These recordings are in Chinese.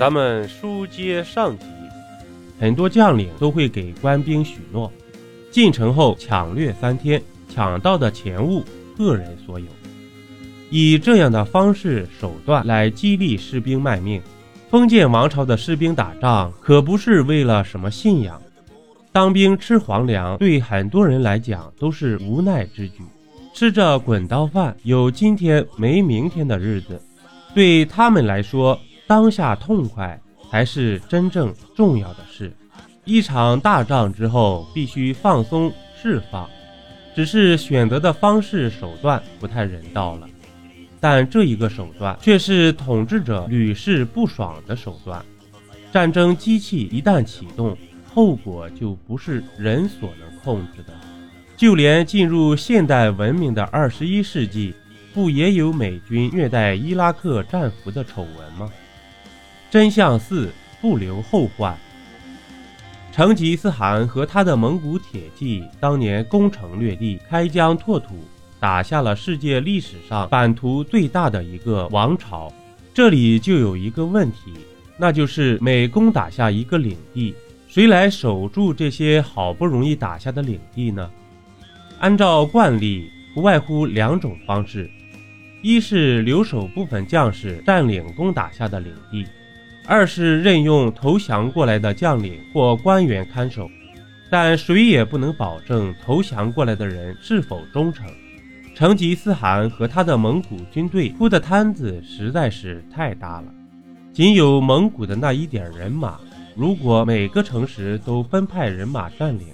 咱们书接上集，很多将领都会给官兵许诺，进城后抢掠三天，抢到的钱物个人所有，以这样的方式手段来激励士兵卖命。封建王朝的士兵打仗可不是为了什么信仰，当兵吃皇粮对很多人来讲都是无奈之举，吃着滚刀饭有今天没明天的日子，对他们来说。当下痛快才是真正重要的事。一场大仗之后，必须放松释放，只是选择的方式手段不太人道了。但这一个手段却是统治者屡试不爽的手段。战争机器一旦启动，后果就不是人所能控制的。就连进入现代文明的二十一世纪，不也有美军虐待伊拉克战俘的丑闻吗？真相四不留后患。成吉思汗和他的蒙古铁骑当年攻城略地，开疆拓土，打下了世界历史上版图最大的一个王朝。这里就有一个问题，那就是每攻打下一个领地，谁来守住这些好不容易打下的领地呢？按照惯例，不外乎两种方式：一是留守部分将士占领攻打下的领地。二是任用投降过来的将领或官员看守，但谁也不能保证投降过来的人是否忠诚。成吉思汗和他的蒙古军队铺的摊子实在是太大了，仅有蒙古的那一点人马，如果每个城市都分派人马占领，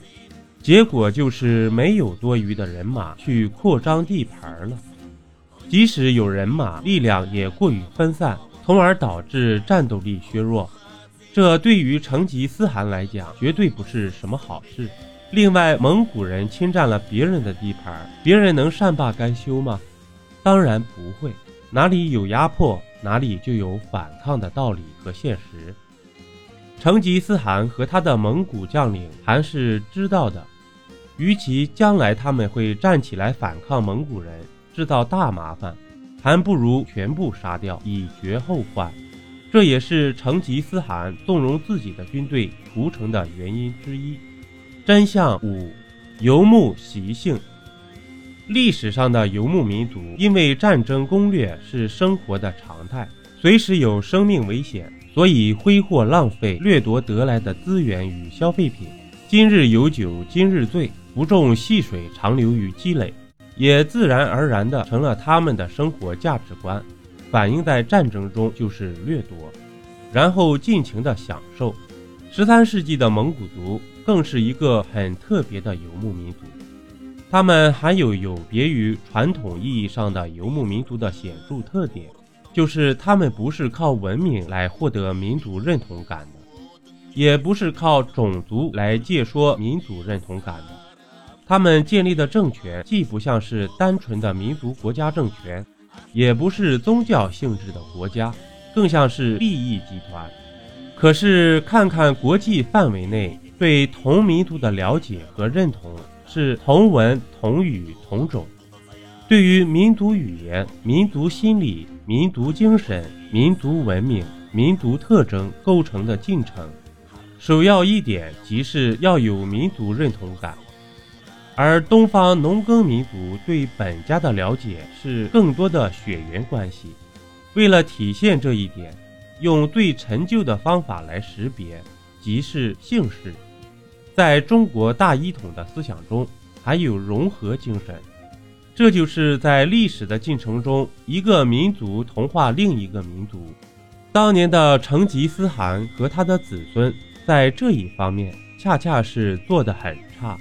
结果就是没有多余的人马去扩张地盘了。即使有人马，力量也过于分散。从而导致战斗力削弱，这对于成吉思汗来讲绝对不是什么好事。另外，蒙古人侵占了别人的地盘，别人能善罢甘休吗？当然不会。哪里有压迫，哪里就有反抗的道理和现实。成吉思汗和他的蒙古将领还是知道的，与其将来他们会站起来反抗蒙古人，制造大麻烦。还不如全部杀掉，以绝后患。这也是成吉思汗纵容自己的军队屠城的原因之一。真相五：游牧习性。历史上的游牧民族，因为战争攻略是生活的常态，随时有生命危险，所以挥霍浪费，掠夺得来的资源与消费品。今日有酒今日醉，不重细水长流与积累。也自然而然地成了他们的生活价值观，反映在战争中就是掠夺，然后尽情的享受。十三世纪的蒙古族更是一个很特别的游牧民族，他们还有有别于传统意义上的游牧民族的显著特点，就是他们不是靠文明来获得民族认同感的，也不是靠种族来借说民族认同感的。他们建立的政权既不像是单纯的民族国家政权，也不是宗教性质的国家，更像是利益集团。可是看看国际范围内对同民族的了解和认同是同文同语同种，对于民族语言、民族心理、民族精神、民族文明、民族特征构成的进程，首要一点即是要有民族认同感。而东方农耕民族对本家的了解是更多的血缘关系。为了体现这一点，用最陈旧的方法来识别，即是姓氏。在中国大一统的思想中，还有融合精神，这就是在历史的进程中，一个民族同化另一个民族。当年的成吉思汗和他的子孙在这一方面，恰恰是做得很差。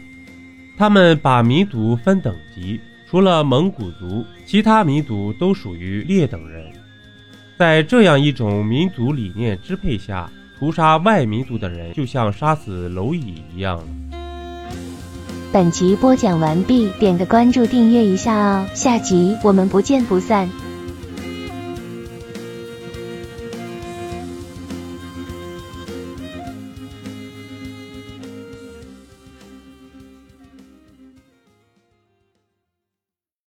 他们把民族分等级，除了蒙古族，其他民族都属于劣等人。在这样一种民族理念支配下，屠杀外民族的人就像杀死蝼蚁一样。本集播讲完毕，点个关注，订阅一下哦，下集我们不见不散。